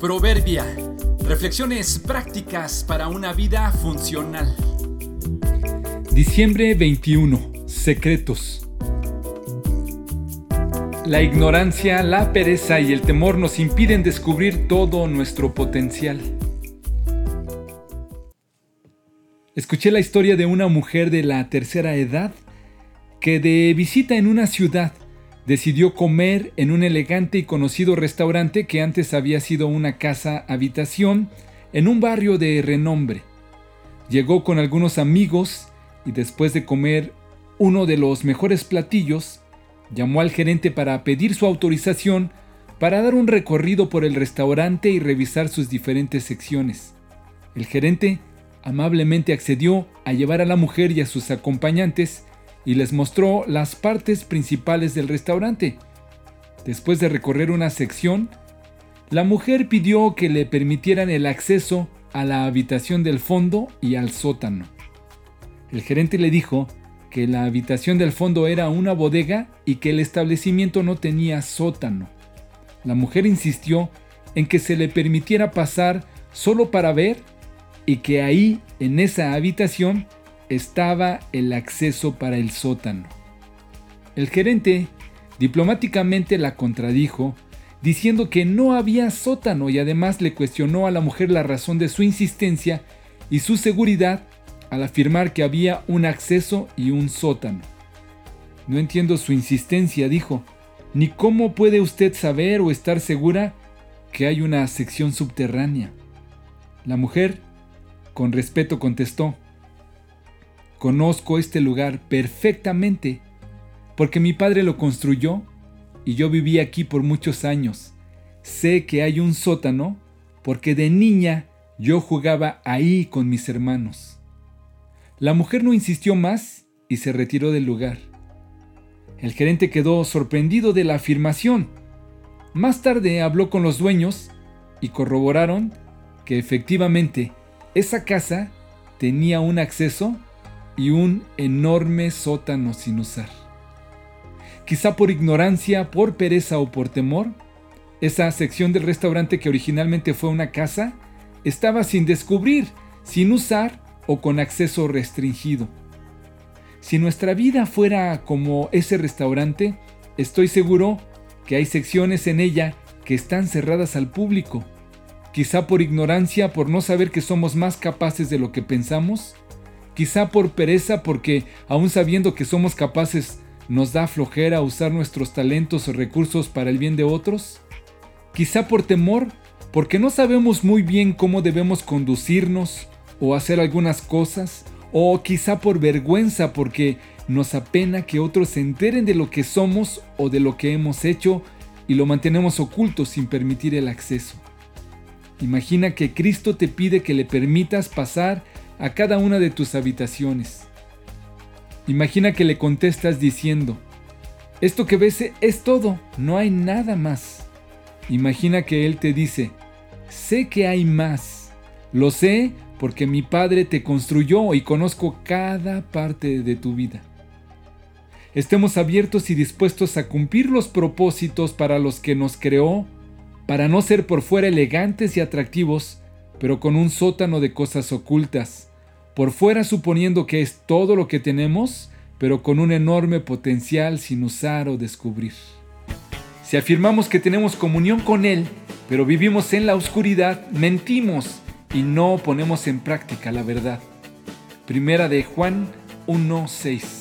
Proverbia. Reflexiones prácticas para una vida funcional. Diciembre 21. Secretos. La ignorancia, la pereza y el temor nos impiden descubrir todo nuestro potencial. Escuché la historia de una mujer de la tercera edad que de visita en una ciudad decidió comer en un elegante y conocido restaurante que antes había sido una casa habitación en un barrio de renombre. Llegó con algunos amigos y después de comer uno de los mejores platillos, llamó al gerente para pedir su autorización para dar un recorrido por el restaurante y revisar sus diferentes secciones. El gerente amablemente accedió a llevar a la mujer y a sus acompañantes y les mostró las partes principales del restaurante. Después de recorrer una sección, la mujer pidió que le permitieran el acceso a la habitación del fondo y al sótano. El gerente le dijo que la habitación del fondo era una bodega y que el establecimiento no tenía sótano. La mujer insistió en que se le permitiera pasar solo para ver y que ahí, en esa habitación, estaba el acceso para el sótano. El gerente diplomáticamente la contradijo, diciendo que no había sótano y además le cuestionó a la mujer la razón de su insistencia y su seguridad al afirmar que había un acceso y un sótano. No entiendo su insistencia, dijo, ni cómo puede usted saber o estar segura que hay una sección subterránea. La mujer, con respeto, contestó, Conozco este lugar perfectamente, porque mi padre lo construyó y yo viví aquí por muchos años. Sé que hay un sótano porque de niña yo jugaba ahí con mis hermanos. La mujer no insistió más y se retiró del lugar. El gerente quedó sorprendido de la afirmación. Más tarde habló con los dueños y corroboraron que efectivamente esa casa tenía un acceso y un enorme sótano sin usar. Quizá por ignorancia, por pereza o por temor, esa sección del restaurante que originalmente fue una casa estaba sin descubrir, sin usar o con acceso restringido. Si nuestra vida fuera como ese restaurante, estoy seguro que hay secciones en ella que están cerradas al público. Quizá por ignorancia, por no saber que somos más capaces de lo que pensamos, quizá por pereza porque aún sabiendo que somos capaces nos da flojera usar nuestros talentos o recursos para el bien de otros, quizá por temor porque no sabemos muy bien cómo debemos conducirnos o hacer algunas cosas, o quizá por vergüenza porque nos apena que otros se enteren de lo que somos o de lo que hemos hecho y lo mantenemos oculto sin permitir el acceso. Imagina que Cristo te pide que le permitas pasar a cada una de tus habitaciones. Imagina que le contestas diciendo, esto que ves es todo, no hay nada más. Imagina que Él te dice, sé que hay más. Lo sé porque mi Padre te construyó y conozco cada parte de tu vida. Estemos abiertos y dispuestos a cumplir los propósitos para los que nos creó, para no ser por fuera elegantes y atractivos, pero con un sótano de cosas ocultas por fuera suponiendo que es todo lo que tenemos, pero con un enorme potencial sin usar o descubrir. Si afirmamos que tenemos comunión con Él, pero vivimos en la oscuridad, mentimos y no ponemos en práctica la verdad. Primera de Juan 1.6